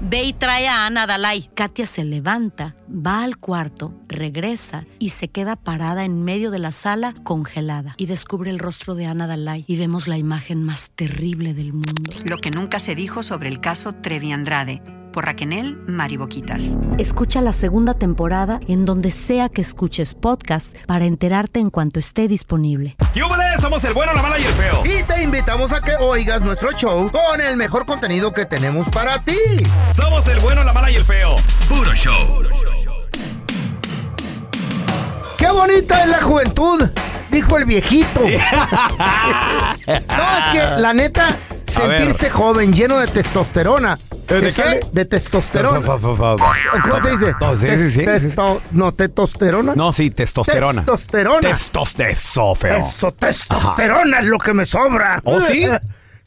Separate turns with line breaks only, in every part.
ve y trae a Ana Dalai.
Katia se levanta, va al cuarto, regresa y se queda parada en medio de la sala congelada. Y descubre el rostro de Ana Dalai y vemos la imagen más terrible del mundo.
Lo que nunca se dijo sobre el caso Trevi Andrade por Raquel Mariboquitas.
Escucha la segunda temporada en donde sea que escuches podcast para enterarte en cuanto esté disponible.
¡Yúbales! Somos el bueno, la mala y el feo.
Y te invitamos a que oigas nuestro show con el mejor contenido que tenemos para ti.
Somos el bueno, la mala y el feo. Puro show.
¡Qué bonita es la juventud! Dijo el viejito. no, es que la neta, sentirse joven, lleno de testosterona.
¿De qué?
De testosterona. ¿Cómo se dice?
No, sí, sí, sí.
Testo- no, testosterona.
No, sí, testosterona.
Testosterona. Eso, testosterona es lo que me sobra.
¿Oh, sí?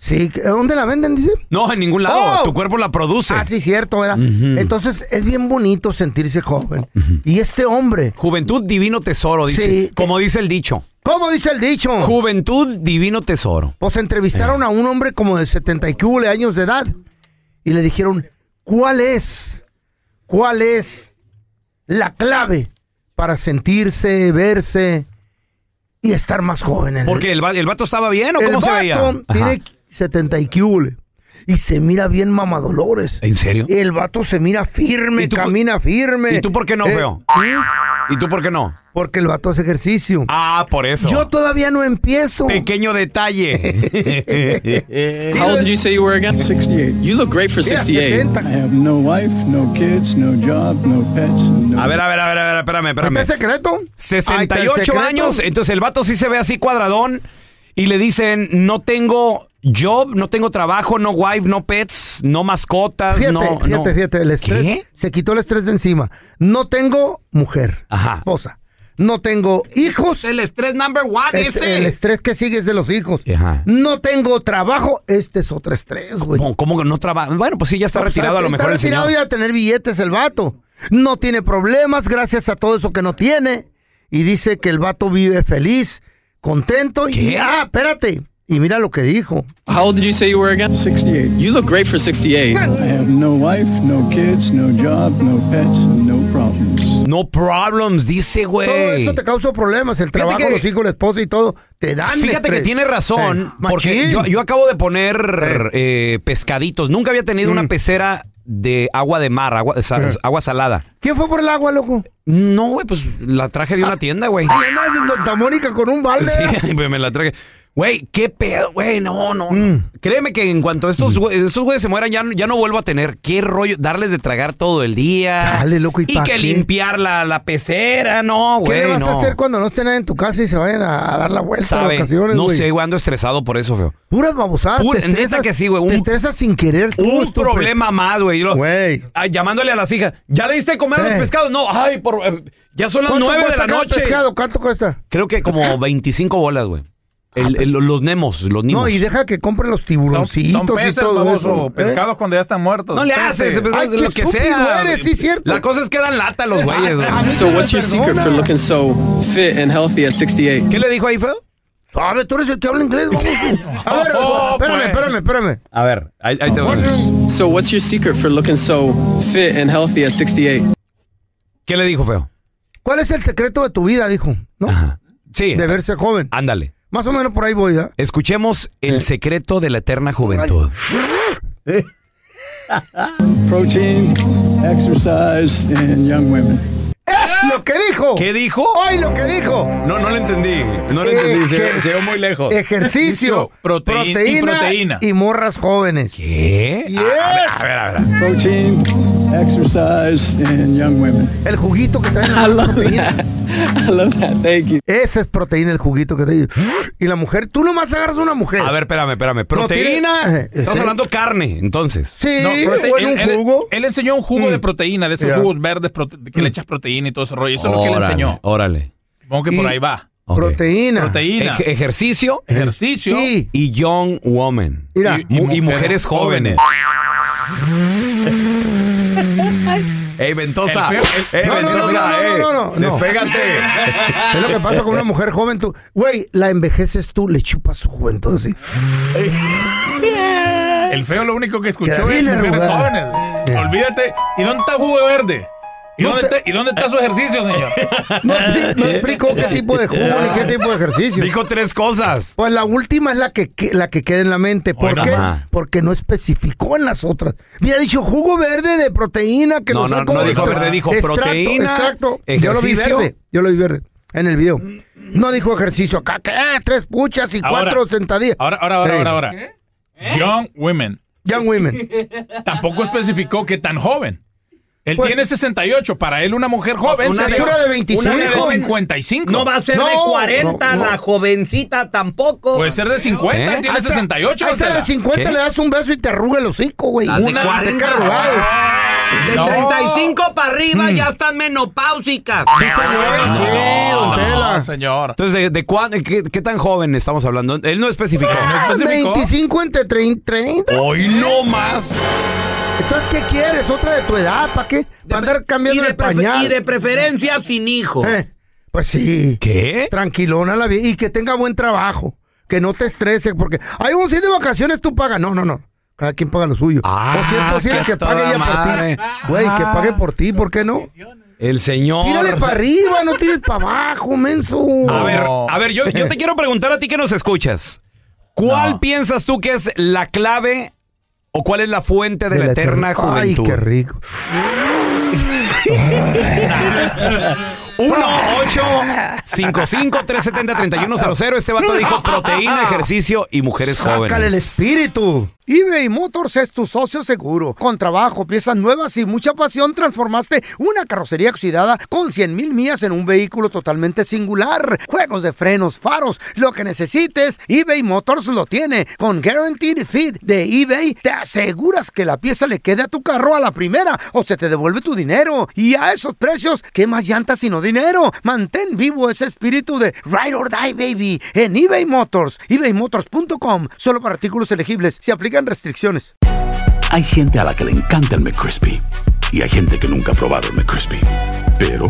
Sí, ¿dónde la venden, dice?
No, en ningún lado.
Oh.
Tu cuerpo la produce.
Ah, sí, cierto, ¿verdad? Entonces es bien bonito sentirse joven. Y este hombre,
Juventud divino tesoro, dice.
Sí.
Como dice el dicho.
¿cómo dice el dicho?
Juventud divino tesoro.
Pues entrevistaron a un hombre como de 70 y cúbole años de edad y le dijeron, ¿cuál es? ¿Cuál es la clave para sentirse, verse y estar más joven? En
Porque el, el vato estaba bien o
el
cómo se veía. Ajá.
Tiene 70 y cúbole y se mira bien mamadolores.
¿En serio?
El vato se mira firme,
¿Y tú-
camina firme.
¿Y tú por qué no,
Eh,
feo? ¿Y tú por qué no?
Porque el vato hace ejercicio.
Ah, por eso.
Yo todavía no empiezo.
Pequeño detalle.
How old did you say you were again? 68. You look great for
Mira,
68.
70.
I have no wife, no kids, no job, no pets. No
A ver, a ver, a ver, a ver, espérame,
¿Está
espérame.
el secreto? Ahí está el
68
secreto.
años, entonces el vato sí se ve así cuadradón y le dicen, no tengo job, no tengo trabajo, no wife, no pets, no mascotas,
Fíjate,
no...
fíjate,
no.
fíjate, el estrés.
¿Qué?
Se quitó el estrés de encima. No tengo mujer,
Ajá.
esposa. No tengo hijos.
El estrés number one
Es
ese.
el estrés que sigue es de los hijos.
Ajá.
No tengo trabajo. Este es otro estrés, güey.
¿Cómo, cómo que no trabaja? Bueno, pues sí, ya está
No, pues,
retirado a lo
está
mejor el
retirado ya a tener billetes el vato. No tiene problemas gracias a todo eso que no tiene. Y dice que el vato vive feliz, contento. Y, ah, espérate. Y mira lo que dijo.
How old did you say you were again? 68. You look great for 68. I have no wife, no kids, no job, no pets, no problems.
No problems, dice,
Todo eso
güey.
te causa problemas. El
Fíjate
trabajo,
que-
los hijos, la esposa y todo. Te dan
Fíjate que tiene razón,
Eh,
porque yo, yo acabo de poner eh, pescaditos. Nunca había tenido
Mm.
una pecera de agua de mar, agua, sa- agua salada.
¿Quién fue por el agua, loco?
No, güey, pues la traje de una tienda, güey.
Andas en Santa Mónica con un balde.
Sí, pues, me la traje. Güey, qué pedo, güey, no, no.
Mm.
Créeme que en cuanto estos güey- estos güeyes se mueran, ya, no- ya no vuelvo a tener. Qué rollo, darles de tragar todo el día.
Dale, loco, ¿y
y
pa'
que
qué?
limpiar la, la pecera, no,
¿Qué
güey.
le vas
no.
a hacer cuando no estén en tu casa y se vayan a, a dar la vuelta
¿Sabe?
vacaciones,
No
güey?
sé, güey, ando estresado por eso, feo.
Puras babosadas.
Pura- neta que sí, güey,
Te estresas sin querer. tú,
Un
estúpido.
problema más, güey.
Güey.
Llamándole a las hijas. ¿Ya le diste comer a los
Eh.
pescados? No, ay, por, eh, ya son las
¿Cuánto
nueve de la noche.
pescado? ¿Cuánto cuesta?
Creo que como 25 bolas, güey. El- el- los nemos, los niños.
No, y deja que compren los tiburoncitos
Son peces,
y todo
baboso,
eso. ¿eh?
pescados cuando ya están muertos.
No le haces, pues,
Ay, qué
lo que
estúpido
sea.
eres, sí, cierto.
La cosa es que dan lata los güeyes.
A
So what's your secret for looking so fit and healthy at 68?
¿Qué le dijo ahí, feo?
Sabe, tú eres el que habla inglés, vamos. A ver,
Oh,
espérame,
pues.
espérame, espérame.
A ver, ahí, ahí te voy.
So what's your secret for looking so fit and healthy at 68?
¿Qué le dijo, feo?
¿Cuál es el secreto de tu vida? Dijo, ¿no?
Ajá. Sí,
De verse joven.
ándale.
Más o menos por ahí voy, ¿ah?
Escuchemos el secreto de la eterna juventud.
Protein, exercise, and young women.
¡Es lo que dijo!
¿Qué dijo?
¡Ay, lo que dijo!
No, no lo entendí. No lo entendí. Se, se ve muy lejos.
Ejercicio,
Proteína y proteína.
y morras jóvenes.
¿Qué?
Yes.
A ver, a ver, a ver.
Protein, exercise, and young women.
El juguito que trae la proteína.
I love that. Thank you.
Ese es proteína, el juguito que trae. Y la mujer, tú nomás agarras una mujer.
A ver, espérame, espérame. Proteína. Estás
sí.
hablando carne, entonces.
Sí,
No, prote-
o en
él,
un
él-
jugo.
él enseñó un jugo
Mm.
de proteína, de esos
Ya.
jugos verdes prote- que le echas proteína y todo ese rollo. Eso es lo que él
Órale,
enseñó.
Órale.
Supongo que por
Y-
ahí va.
Ok.
Proteína.
Proteína,
Ej- ejercicio
ejercicio
Y,
y young woman.
mira,
y-
Mu- y, mujeres jóvenes. Ey, Ventosa. Ey,
No, no, no,
Ventosa,
no, no,
ey.
no, no, no.
Despégate.
es lo que pasa con una mujer joven. Tú, güey, la envejeces tú, le chupas su juventud así.
El feo lo único que escuchó es mujeres jóvenes. Olvídate. ¿Y dónde está jugo verde? ¿Y,
No
dónde está, ¿Y dónde está su ejercicio, señor?
No, no explicó qué tipo de jugo ni qué tipo de ejercicio.
Dijo tres cosas.
Pues la última es la que, la que queda en la mente. ¿Por qué?
nomás.
Porque no especificó en las otras. Había dicho jugo verde de proteína que
No,
no,
no, dijo verde, dijo
extracto,
proteína,
extracto. Yo lo vi
ejercicio.
verde. Yo lo vi verde en el video. No dijo ejercicio acá, que eh, tres puchas y
Ahora,
cuatro sentadillas.
Ahora, ahora, ahora,
Ey,
ahora, ahora. Young women.
Young women.
Tampoco especificó que tan joven. Él
Pues-
tiene 68. Para él, una mujer joven.
Una
sería-
de 25.
Una de
Una de
55.
No va a ser
No,
de 40,
no, no.
la jovencita tampoco.
Puede ser de 50.
¿Eh?
Él tiene
A esa-
68.
A esa de 50
¿Qué?
le das un beso y te arruga el hocico, güey.
La de
Una
40.
arrugado.
De
No.
35 para arriba ya están menopáusicas.
Sí, señor. Sí, don
No,
Tela.
señor.
Entonces, ¿de, de cuán- qué, qué tan joven estamos hablando? Él no especificó.
No especificó.
25 entre 30. 30.
Hoy no más.
Entonces, ¿qué quieres? ¿Otra de tu edad? ¿Para qué? ¿Para andar cambiando el pañal?
preferencia sin hijo.
Eh, pues sí.
¿Qué?
Tranquilona la vida. Y que tenga buen trabajo. Que no te estrese. Porque hay un sí de vacaciones, tú pagas. No, no, no. Cada quien paga lo suyo.
Ah,
o si es posible que pague ella
madre.
por ti. Güey, que pague por ti. ¿Por qué no?
El señor.
Tírale para arriba, no tires para abajo, menso.
A ver, a ver, yo, yo te quiero preguntar a ti que nos escuchas. ¿Cuál
No.
piensas tú que es la clave o cuál es la fuente de, la, eterna juventud?
Ay, qué rico.
1 8 55 370 3100 Este vato dijo proteína, ejercicio y mujeres
Sácale el
jóvenes.
espíritu. eBay Motors es tu socio seguro. Con trabajo, piezas nuevas y mucha pasión, transformaste una carrocería oxidada con 100 mil millas en un vehículo totalmente singular. Juegos de frenos, faros, lo que necesites, eBay Motors lo tiene. Con Guaranteed Fit de eBay, te aseguras que la pieza le quede a tu carro a la primera o se te devuelve tu dinero. Y a esos precios, ¿qué más llantas sino dinero? Mantén vivo ese espíritu de Ride or Die, baby, en eBay Motors. ebaymotors.com. Solo para artículos elegibles. Se aplican restricciones.
Hay gente a la que le encanta el McCrispy y hay gente que nunca ha probado el McCrispy. Pero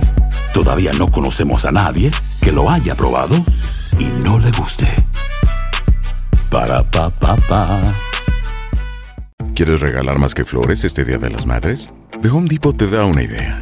todavía no conocemos a nadie que lo haya probado y no le guste. Para pa pa pa.
¿Quieres regalar más que flores este Día de las Madres? The Home Depot te da una idea.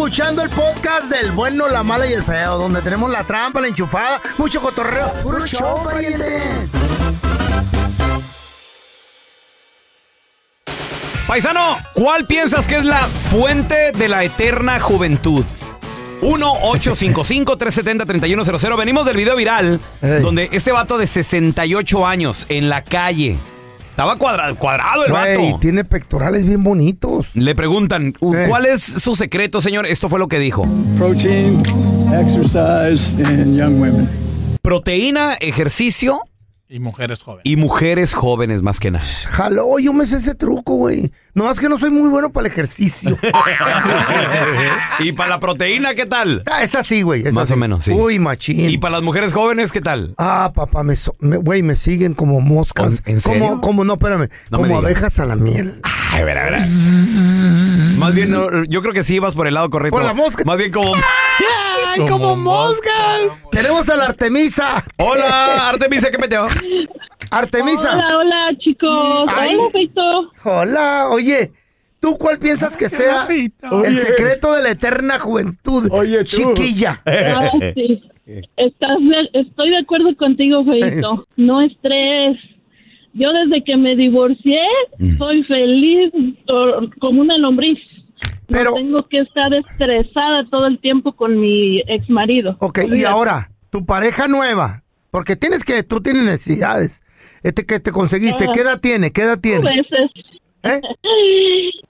Escuchando el podcast del bueno, la mala y el feo, donde tenemos la trampa, la enchufada, mucho cotorreo. ¡Puro show, pariente!
Paisano, ¿cuál piensas que es la fuente de la eterna juventud? 1-855-370-3100. Venimos del video viral donde este vato de 68 años en la calle. Estaba cuadra- cuadrado el
Güey,
vato.
tiene pectorales bien bonitos.
Le preguntan, "Uh, ¿cuál es su secreto, señor? Esto fue lo que dijo.
Protein, exercise, and young women.
Proteína, ejercicio
Y mujeres jóvenes.
y mujeres jóvenes más que nada.
Jaló, yo me sé ese truco, güey. No, es que no soy muy bueno para el ejercicio.
¿Y para la proteína qué tal?
Ah, es así, güey. es
Más
así.
o menos, sí.
Uy, machín.
¿Y para las mujeres jóvenes qué tal?
Ah, papá, me, so- me- güey, me siguen como moscas.
¿En serio?
Como, como no, espérame.
No me
como
digas.
abejas a la miel.
Ay, a ver, a ver. Más bien, no, yo creo que sí ibas por el lado correcto.
Por la mosca.
Más bien como...
¡Ay, como moscas! Tenemos a la Artemisa.
Hola, Artemisa, ¿qué metió?
Artemisa.
Hola, hola, chicos.
Ay.
Hola, Feito.
Hola, oye. ¿Tú cuál piensas que sea el secreto de la eterna juventud? Oye, chiquilla.
Ah, sí. Estás de- estoy de acuerdo contigo, Feito. No estrés. Yo desde que me divorcié soy feliz como una lombriz. No tengo que estar estresada todo el tiempo con mi ex marido.
Ok, y ahora, tu pareja nueva, porque tienes que, tú tienes necesidades. Este que te conseguiste,
Ah.
¿qué edad tiene? ¿Qué edad
A
tiene?
veces.
¿Eh?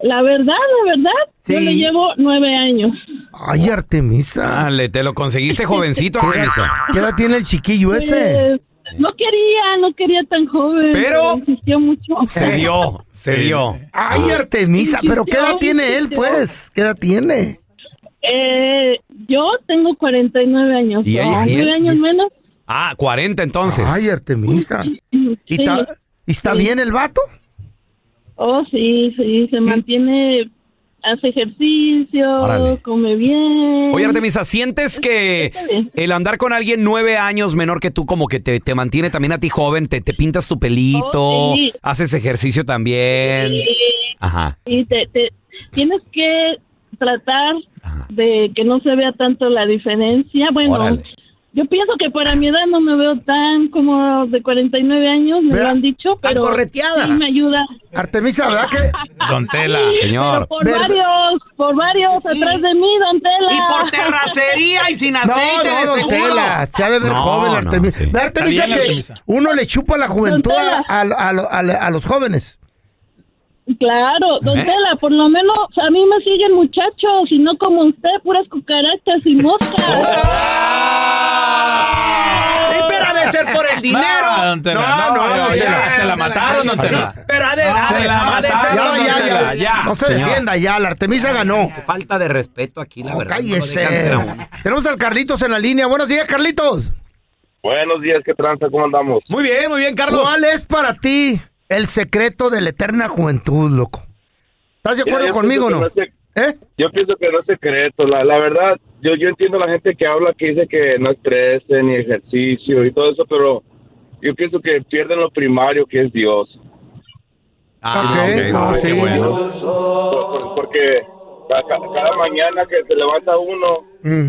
La verdad, la verdad, yo le llevo nueve años.
Ay, Artemisa.
Dale, te lo conseguiste jovencito,
¿Qué qué edad tiene el chiquillo ese?
No quería, no quería tan joven.
Pero-
insistió mucho.
Se dio, se dio.
Ay, Artemisa, pero ¿qué edad tiene él, pues? ¿Qué edad tiene?
Eh, yo tengo 49 años.
¿Y ella- y él?
Nueve años menos.
Ah, 40 entonces.
Ay, Artemisa. ¿Y,
Sí.
está, ¿y está bien el vato?
Oh, sí, sí, se mantiene, hace ejercicio,
Órale.
come bien.
Oye, Artemisa, ¿sientes que el andar con alguien nueve años menor que tú como que te, te mantiene también a ti joven? Te, te pintas tu pelito,
Oh, sí.
haces ejercicio también.
Sí,
Ajá.
y te, te- tienes que tratar de que no se vea tanto la diferencia. Bueno,
Órale.
Yo pienso que para mi edad no me veo tan como de 49 años, me lo han dicho, pero
correteada.
sí me ayuda.
Artemisa, ¿verdad que?
Don Tela.
Señor.
Por varios, por varios atrás de mí, don Tela.
Y por terracería y sin
No, no, don Tela, se ha de ver
No,
joven,
no,
Artemisa.
sí.
Ve, Artemisa, que
Artemisa.
uno le chupa la juventud a, a- a- a- a los jóvenes.
Claro, don
¿Eh?
Tela, por lo menos a mí me siguen muchachos y no como usted, puras cucarachas y moscas.
Espera de ser por el
No, Tela,
No, no,
ya,
don
ya,
Tela.
se la mataron, don Tela.
Pero ha de,
Se la mataron,
Ya, ya, ya,
ya.
No se
Señor.
defienda ya, la Artemisa ganó.
Falta de respeto aquí, la
No,
verdad.
cállese. Tenemos al Carlitos en la línea. Buenos días, Carlitos.
Buenos días, ¿qué tranza? ¿Cómo andamos?
Muy bien, muy bien, Carlos.
¿Cuál es para ti el secreto de la eterna juventud, loco? ¿Estás de acuerdo conmigo o no? ¿Eh?
Yo pienso que no es secreto. La, la verdad, yo, yo entiendo a la gente que habla que dice que no estresen ni ejercicio y todo eso, pero yo pienso que pierden lo primario que es Dios.
Ah,
Ok,
ok,
no,
qué
sí.
bueno.
Por- por- porque ca- ca- cada, mañana que se levanta uno,
Mm.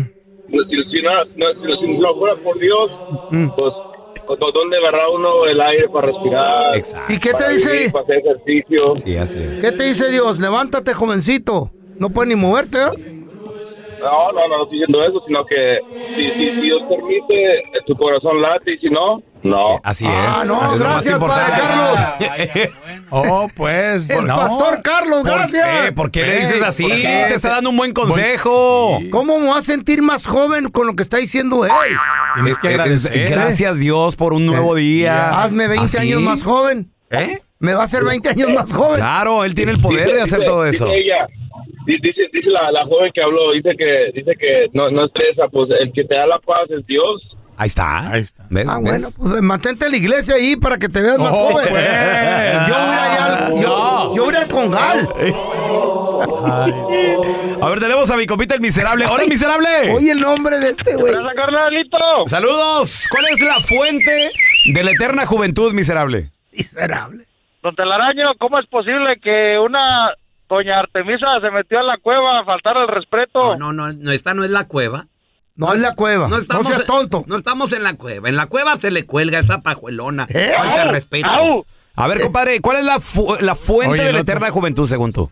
pues, si, si no, no- si no fuera por Dios,
Mm.
pues ¿dó- ¿dónde agarra uno el aire para respirar?
Exacto.
¿Y qué te
para
dice?
vivir, para hacer ejercicio.
Sí, así es.
¿Qué te dice Dios? Levántate, jovencito. No puedes ni moverte, ¿eh?
No, no, no, no estoy diciendo eso, sino que si, Dios permite, eh, tu corazón late y si no, no.
Así es.
Ah, no,
Es lo más
gracias, padre
importante.
Oh, pues.
El
no.
pastor Carlos,
¿Por
gracias.
qué? ¿Por qué le dices así? Te está dando un buen consejo.
¿Cómo me voy a sentir más joven con lo que está diciendo él?
Tienes que
Es- es-
agradecer.
gracias Dios por un nuevo día.
Hazme 20
¿Así?
años más joven.
¿Eh?
Me va a hacer 20 años más joven.
Claro, él tiene el poder
Dice-
de hacer
dice-
todo eso.
Dice ella, dice, dice la, la joven que habló, dice que dice que no, no estresa, pues el que te da la paz es Dios.
Ahí está.
Ahí está.
¿Ves?
Ah,
¿Ves?
bueno, pues mantente en la iglesia ahí para que te veas más
Oh,
joven.
pues.
Yo voy a ir allá, al- yo, yo voy a ir al Congal.
A ver, tenemos a mi compita el miserable. ¡Hola, miserable!
Oye el nombre de este güey.
carnalito!
Saludos. ¿Cuál es la fuente de la eterna juventud, miserable?
Miserable.
Don Telaraño, ¿cómo es posible que una doña Artemisa se metió a la cueva a faltar al respeto?
No, no, no, esta no es la cueva.
No es la cueva. No,
estamos
seas tonto.
No estamos en la cueva. En la cueva se le cuelga esa pajuelona.
¿Eh?
Falta
Au,
respeto.
au.
A ver, compadre, ¿cuál es la, fu- la fuente
Oye,
de la
otro.
eterna juventud, según tú?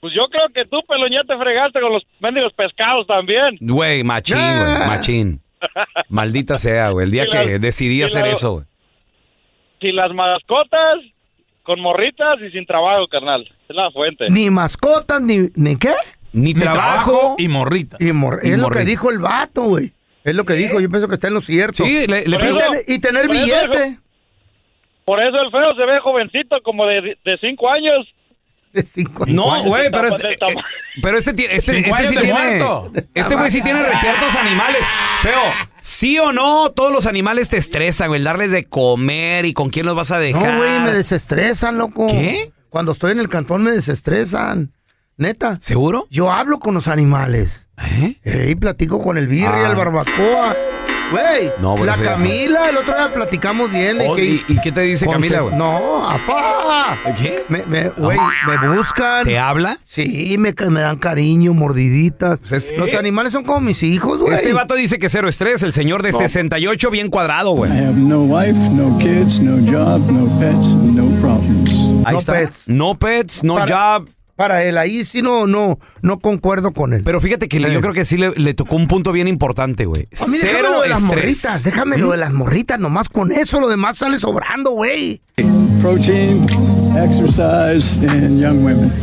Pues yo creo que tú, pelón, ya te fregaste con los mendigos pescados también.
Güey, machín,
Ah.
güey, machín. Maldita sea, güey. El día que decidí hacer
la-
eso, güey.
Si las mascotas con morritas y sin trabajo, carnal. Es la fuente.
Ni mascotas, ni, ni qué.
Ni, trabajo,
y morrita.
Y mor-
Y
es lo que dijo el vato, güey. Es lo que dijo, yo pienso que está en lo cierto.
Sí, le- le
y,
pregunto-
ten- y tener
Por eso
billete.
Por eso el feo se ve jovencito, como de, de cinco años.
De cinco
No, güey, pero, es- eh,
tama-
pero este, este,
Cinco
este
años
sí tiene.
muerto.
Este güey sí tiene retiertos animales. Feo, sí o no, todos los animales te estresan, güey. el Darles de comer y con quién los vas a dejar.
No, güey, me desestresan, loco.
¿Qué?
Cuando estoy en el cantón me desestresan. Neta.
¿Seguro?
Yo hablo con los animales.
¿Eh?
Y platico con el birria,
Ah.
el barbacoa. Güey,
No, pues
la. Camila, el otro día platicamos bien. de
Oh,
que-
¿y, y qué te dice Camila, güey?
No, apá.
¿Qué?
Me, me, güey, me buscan.
¿Te habla?
Sí, me, me dan cariño, mordiditas.
es-
Los
eh,
animales son como mis hijos, güey.
Este vato dice que cero estrés, el señor de 68 bien cuadrado, güey.
I have no wife, no kids, no job, no pets, no problems.
Ahí
No
está.
pets.
No pets, no
Para-
job.
Para él, ahí sí no, no, no concuerdo con él.
Pero fíjate que le-
Eh.
yo creo que sí le, le tocó un punto bien importante, güey.
A mí déjame
Cero
lo de las
estrés.
morritas, déjame lo
¿Mm?
de las morritas, nomás con eso, lo demás sale sobrando, güey.
Protein, exercise, and young women.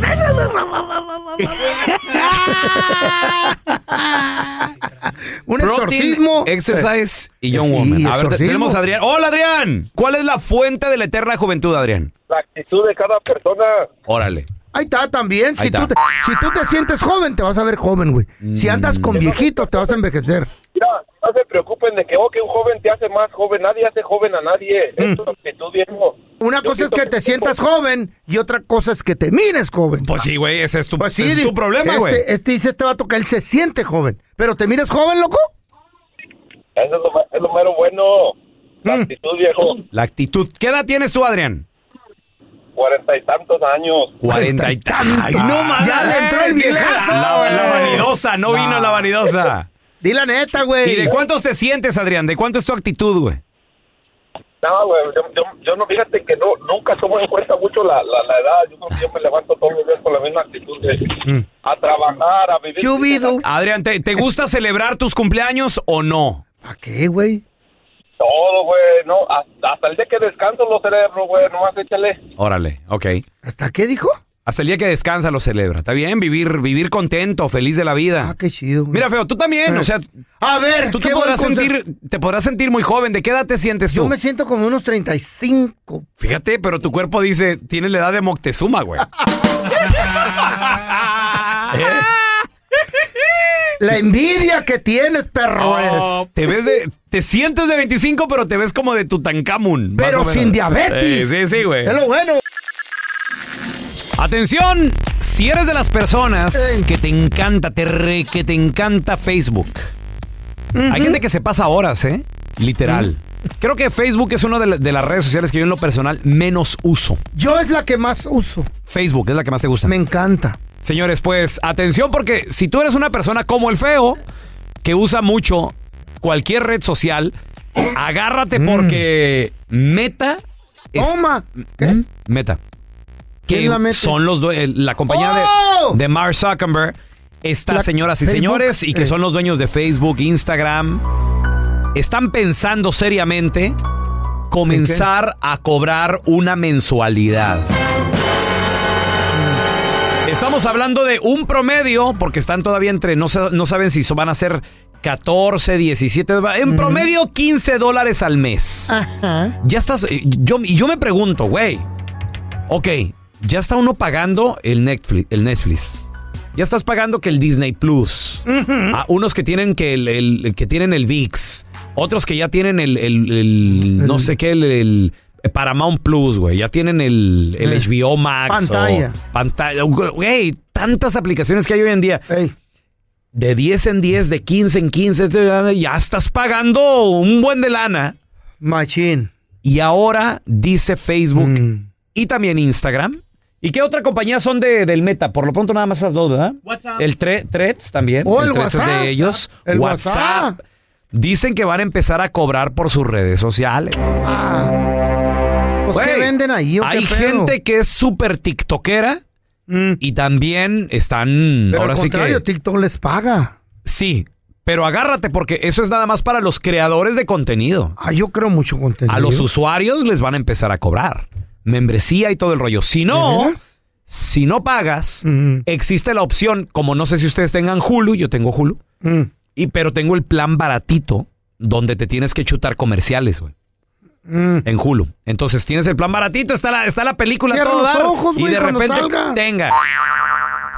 Un
Protein,
exorcismo.
Exercise y Young
Sí,
Woman. A ver, te-
exorcismo.
tenemos a Adrián. Hola, Adrián. ¿Cuál es la fuente de la eterna juventud, Adrián?
La actitud de cada persona.
Órale.
Ahí está también.
Ahí
Si tú, te, si tú te sientes joven, te vas a ver joven, güey. Si andas con viejitos, te vas a envejecer.
Mira, no se preocupen de que, oh, que un joven te hace más joven. Nadie hace joven a nadie. Es tu actitud, viejo.
Una
Yo
cosa es que te sientas joven y otra cosa es que te mires joven.
Pues sí, güey, ese es tu,
Pues sí,
ese es tu problema,
este,
güey.
Este dice este vato que él se siente joven. Pero te miras joven, loco.
Eso es lo, es lo mero bueno. La
Mm.
actitud, viejo.
La actitud. ¿Qué edad tienes tú, Adrián?
Cuarenta y tantos años.
Cuarenta y tantos. Ay, no mames.
Ya le entró el viejazo.
La, la vanidosa, no vino la vanidosa.
Di la neta, güey.
¿Y de cuántos te sientes, Adrián? ¿De cuánto es tu actitud, güey?
No, güey, yo, yo, yo no, fíjate que no, nunca tomo en cuenta mucho la, la, la edad. Yo yo me levanto todos los días con la misma actitud de a trabajar, a vivir.
Chubido.
Adrián, ¿te, te gusta celebrar tus cumpleaños o no?
¿A qué, güey?
Todo, güey, no, hasta, hasta el día que descanso lo celebro, güey, nomás échale.
Órale, ok.
¿Hasta qué dijo?
Hasta el día que descansa lo celebra. ¿Está bien? Vivir, vivir contento, feliz de la vida.
Ah, qué chido. güey.
Mira, feo, tú también, o sea,
A ver,
tú te
¿qué
podrás sentir, te podrás sentir muy joven. ¿De qué edad te sientes
Yo
tú?
me siento como unos 35.
Fíjate, pero tu cuerpo dice, tienes la edad de Moctezuma, güey. ¿Eh?
La envidia que tienes, perro,
Oh,
es.
te ves de, te sientes de 25, pero te ves como de Tutankamón. más
Pero sin diabetes.
Eh, sí, sí, güey.
Es lo bueno.
Atención, si eres de las personas que te encanta, te re- que te encanta Facebook. Hay gente que se pasa horas, ¿eh? Literal. Creo que Facebook es una de, la- de las redes sociales que yo en lo personal menos uso.
Yo es la que más uso.
Facebook es la que más te gusta.
Me encanta.
Señores, pues atención porque si tú eres una persona como el feo, que usa mucho cualquier red social, agárrate porque Meta... es-
Mm. Toma.
¿Mm? Meta.
¿Qué
Que
es la Meta?
son los due- el- la compañía
¡Oh!
de, de Mark Zuckerberg. Estas
La-
señoras y
Facebook,
señores, y que
eh.
son los dueños de Facebook, Instagram, están pensando seriamente comenzar a cobrar una mensualidad. Estamos hablando de un promedio, porque están todavía entre, no, no saben si van a ser 14, 17, en promedio 15 dólares al mes.
Ajá.
Ya estás, eh, yo, y yo me pregunto, güey, ok, ya está uno pagando el Netflix, el Netflix. Ya estás pagando que el Disney Plus. A unos que tienen que el, el- que tienen el VIX. Otros que ya tienen el, el- el- no sé qué, el, el Paramount Plus, güey. Ya tienen el, el
Eh,
HBO Max. o
pantalla.
Pantalla. Güey, tantas aplicaciones que hay hoy en día. De 10 en 10, de 15 en 15, de- ya estás pagando un buen de lana.
Machín.
Y ahora dice Facebook
Mm.
y también Instagram. ¿Y qué otra compañía son de, del Meta? Por lo pronto nada más esas dos, ¿verdad?
WhatsApp.
El tre- Threads también.
Oh, el
Threads es de ellos.
El
WhatsApp.
WhatsApp.
Dicen que van a empezar a cobrar por sus redes sociales.
Pues, ¿qué
Güey,
venden ahí o qué
Hay
pedo?
gente que es súper tiktokera Y también están.
Pero
ahora
al
sí
contrario,
que.
TikTok les paga.
Sí, pero agárrate porque eso es nada más para los creadores de contenido.
Ah, yo creo mucho contenido.
A los usuarios les van a empezar a cobrar. Membresía y todo el rollo. Si no, si no pagas, existe la opción, como no sé si ustedes tengan Hulu, yo tengo Hulu,
Mm.
y, pero tengo el plan baratito donde te tienes que chutar comerciales, güey.
Mm.
En Hulu. Entonces tienes el plan baratito, está la, está la película
Cierra
todo
los
dar,
ojos,
y
güey,
de
cuando
repente
salga.
tenga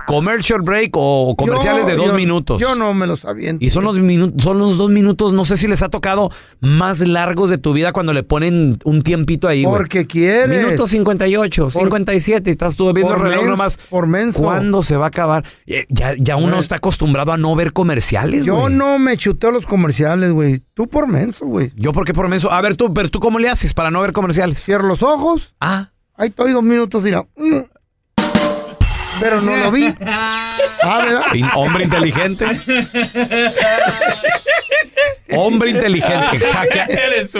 commercial break o comerciales
Yo-
de dos
yo-
minutos.
Yo no me los aviento.
Y son los, minu- son los dos minutos, no sé si les ha tocado más largos de tu vida cuando le ponen un tiempito ahí.
Porque quieres.
Minuto 58, 57, y estás tú viendo el
por
reloj
mens-
nomás.
por menso.
¿Cuándo se va a acabar? Eh, Ya, ya uno está acostumbrado a no ver comerciales,
Yo no me chuteo los comerciales, güey. Tú por menso, güey.
¿Yo por qué por menso? A ver, tú, pero tú cómo le haces para no ver comerciales.
Cierro los ojos.
Ah.
Ahí estoy dos minutos y la... mm. Pero no lo vi. Ah, ¿verdad?
In- Hombre inteligente. Hombre inteligente. Hackea-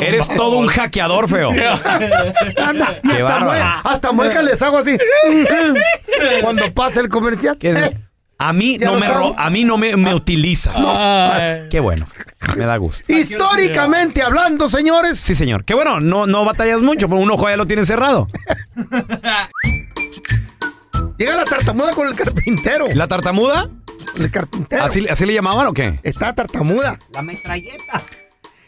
Eres
todo un hackeador feo.
Anda, y hasta, mue- hasta mueca les hago así. Cuando pasa el comercial.
A mí
¿Ya
no me, a mí no me, me utilizas.
Ay.
Qué bueno. Me da gusto.
Históricamente hablando, señores.
Sí, señor. Qué bueno, no, no batallas mucho, porque un ojo ya lo tiene cerrado.
Llega la tartamuda con el carpintero.
¿La tartamuda?
El carpintero.
¿Así, así le llamaban o qué?
Está tartamuda.
La metralleta.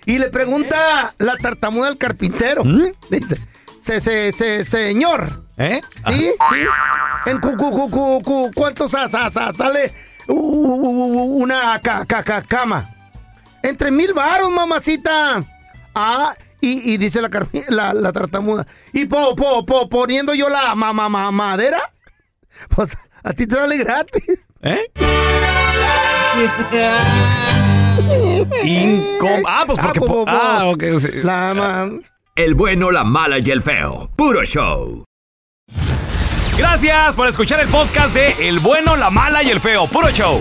Y le pregunta la tartamuda al carpintero.
¿Mm?
Dice, se, se, se, señor.
¿Eh?
¿Sí? ¿Sí? En cu, cu, cu, cu, cu- ¿cuánto sa- sa- sa- sale una ca- ca- ca- cama? Entre mil varos, mamacita. Ah, y, y dice la, la, la tartamuda. Y po, po, po, poniendo yo la ma, ma- ma- madera, pues a ti te sale gratis.
¿Eh? Incom- ah, pues porque...
Ah,
po-
po-
ah, ok. sí.
La ma-
El bueno, la mala y el feo. Puro show.
Gracias por escuchar el podcast de El Bueno, la Mala y el Feo. Puro show.